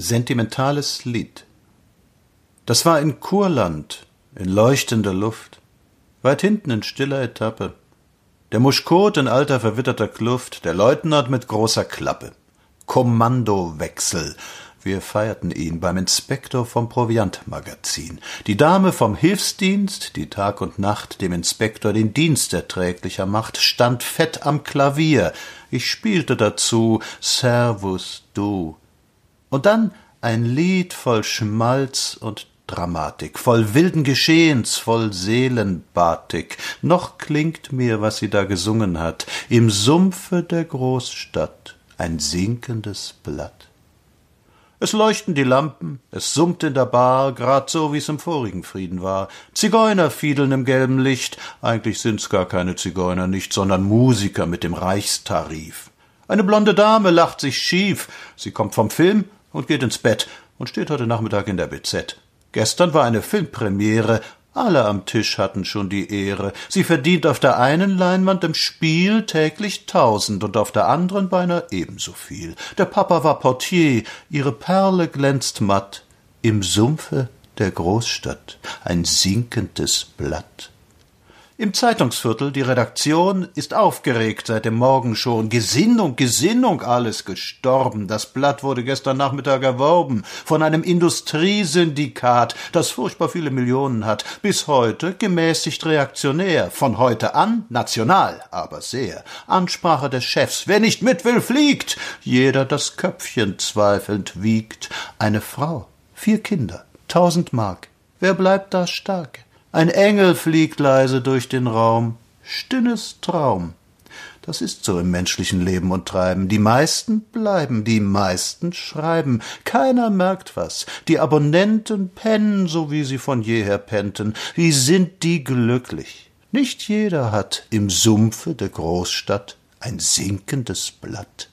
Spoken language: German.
Sentimentales Lied. Das war in Kurland, in leuchtender Luft, weit hinten in stiller Etappe. Der Muschkot in alter verwitterter Kluft, der Leutnant mit großer Klappe. Kommandowechsel. Wir feierten ihn beim Inspektor vom Proviantmagazin. Die Dame vom Hilfsdienst, die Tag und Nacht dem Inspektor den Dienst erträglicher macht, stand fett am Klavier. Ich spielte dazu Servus du und dann ein Lied voll Schmalz und Dramatik, voll wilden Geschehens, voll Seelenbatik. Noch klingt mir, was sie da gesungen hat, im Sumpfe der Großstadt ein sinkendes Blatt. Es leuchten die Lampen, es summt in der Bar, grad so, wie's im vorigen Frieden war. Zigeuner fiedeln im gelben Licht, eigentlich sind's gar keine Zigeuner nicht, sondern Musiker mit dem Reichstarif. Eine blonde Dame lacht sich schief, sie kommt vom Film, und geht ins Bett und steht heute Nachmittag in der BZ. Gestern war eine Filmpremiere, alle am Tisch hatten schon die Ehre. Sie verdient auf der einen Leinwand im Spiel täglich tausend und auf der anderen beinahe ebenso viel. Der Papa war Portier, ihre Perle glänzt matt im Sumpfe der Großstadt, ein sinkendes Blatt. Im Zeitungsviertel, die Redaktion ist aufgeregt seit dem Morgen schon. Gesinnung, Gesinnung, alles gestorben. Das Blatt wurde gestern Nachmittag erworben von einem Industriesyndikat, das furchtbar viele Millionen hat. Bis heute gemäßigt reaktionär. Von heute an national, aber sehr. Ansprache des Chefs. Wer nicht mit will, fliegt. Jeder das Köpfchen zweifelnd wiegt. Eine Frau, vier Kinder, tausend Mark. Wer bleibt da stark? Ein Engel fliegt leise durch den Raum, stinnes Traum. Das ist so im menschlichen Leben und Treiben. Die meisten bleiben, die meisten schreiben. Keiner merkt was. Die Abonnenten pennen, so wie sie von jeher pennten. Wie sind die glücklich? Nicht jeder hat im Sumpfe der Großstadt ein sinkendes Blatt.